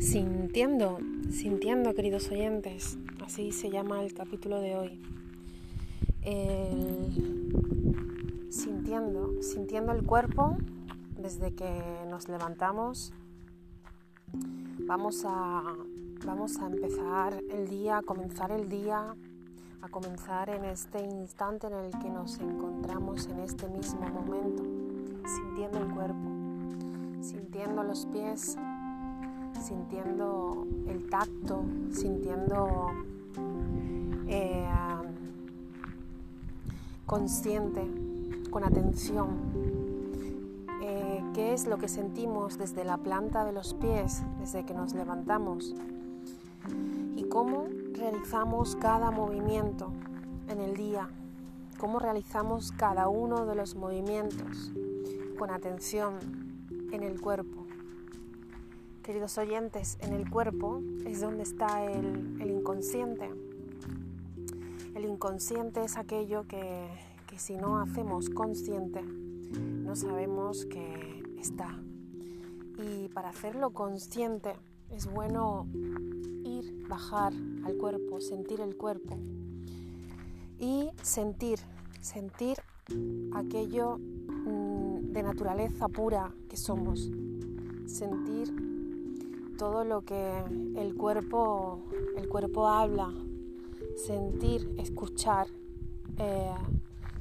Sintiendo, sintiendo, queridos oyentes, así se llama el capítulo de hoy. sintiendo, sintiendo el cuerpo desde que nos levantamos. Vamos a, vamos a empezar el día, a comenzar el día, a comenzar en este instante en el que nos encontramos en este mismo momento, sintiendo el cuerpo, sintiendo los pies, sintiendo el tacto, sintiendo eh, consciente, con atención, eh, qué es lo que sentimos desde la planta de los pies, desde que nos levantamos y cómo realizamos cada movimiento en el día, cómo realizamos cada uno de los movimientos con atención en el cuerpo Queridos oyentes, en el cuerpo es donde está el, inconsciente. El inconsciente es aquello que, que si no hacemos consciente, no sabemos que está. Y para hacerlo consciente es bueno ir, bajar al cuerpo, sentir el cuerpo y sentir, sentir aquello mm, de naturaleza pura que somos, sentir todo lo que el cuerpo, el cuerpo habla, sentir, escuchar, eh,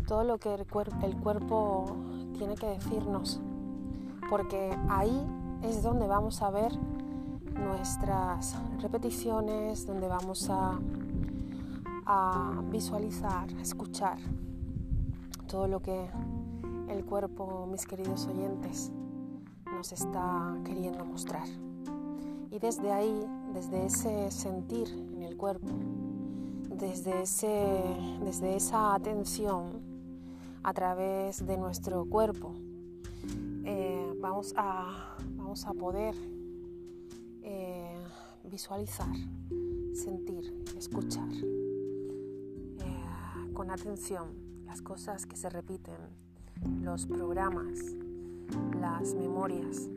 todo lo que el, el cuerpo tiene que decirnos, porque ahí es donde vamos a ver nuestras repeticiones, donde vamos a, a visualizar, a escuchar todo lo que el cuerpo, mis queridos oyentes, nos está queriendo mostrar. Y desde ahí, desde ese sentir en el cuerpo, desde, ese, desde esa atención a través de nuestro cuerpo, eh, vamos, a, vamos a poder eh, visualizar, sentir, escuchar eh, con atención las cosas que se repiten, los programas, las memorias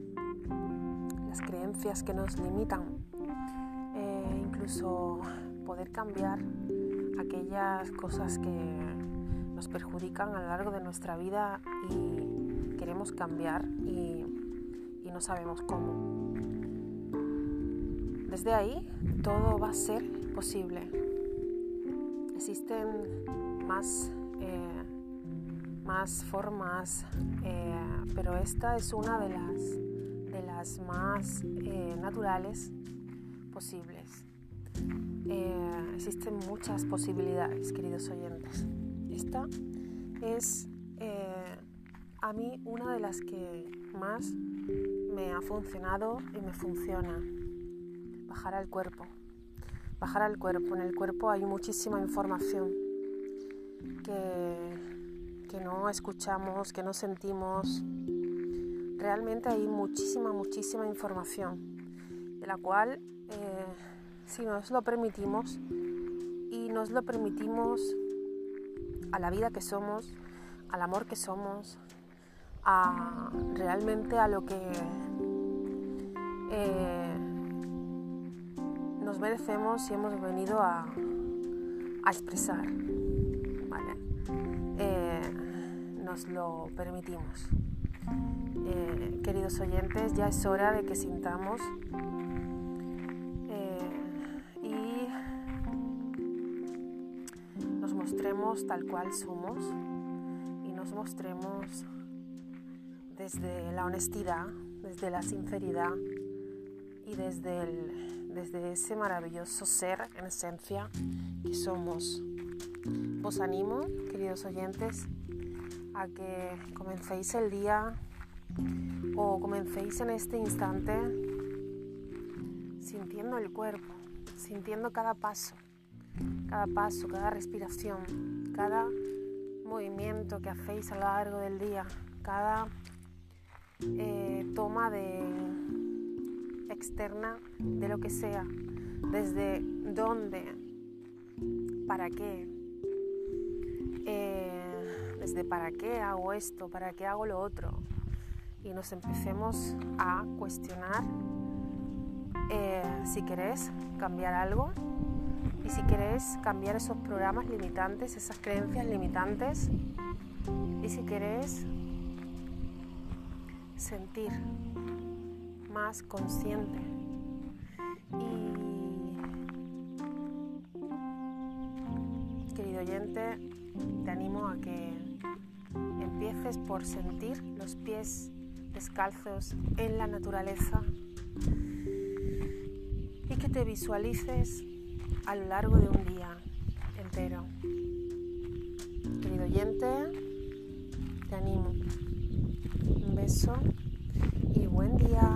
creencias que nos limitan, e incluso poder cambiar aquellas cosas que nos perjudican a lo largo de nuestra vida y queremos cambiar y, no sabemos cómo. Desde ahí todo va a ser posible. Existen más, eh, más formas, eh, pero esta es una de las más eh, naturales posibles. Eh, existen muchas posibilidades, queridos oyentes. Esta es eh, a mí una de las que más me ha funcionado y me funciona. Bajar al cuerpo. Bajar al cuerpo. En el cuerpo hay muchísima información que, que no escuchamos, que no sentimos, realmente hay muchísima, muchísima información, de la cual eh, si nos lo permitimos y nos lo permitimos a la vida que somos, al amor que somos, a realmente a lo que eh, nos merecemos y hemos venido a, expresar. Eh, nos lo permitimos. Eh, queridos oyentes, ya es hora de que sintamos eh, y nos mostremos tal cual somos y nos mostremos desde la honestidad, desde la sinceridad y desde, desde ese maravilloso ser en esencia que somos. Os animo, queridos oyentes, a que comencéis el día o comencéis en este instante sintiendo el cuerpo, sintiendo cada paso, cada paso, cada respiración, cada movimiento que hacéis a lo largo del día, cada eh, toma de externa de lo que sea, desde dónde, para qué, eh, desde para qué hago esto, para qué hago lo otro, y nos empecemos a cuestionar eh, si querés cambiar algo y si querés cambiar esos programas limitantes, esas creencias limitantes y si querés sentir más consciente. Y querido oyente te animo a que empieces por sentir los pies descalzos en la naturaleza y que te visualices a lo largo de un día entero. Querido oyente, te animo. Un beso y buen día.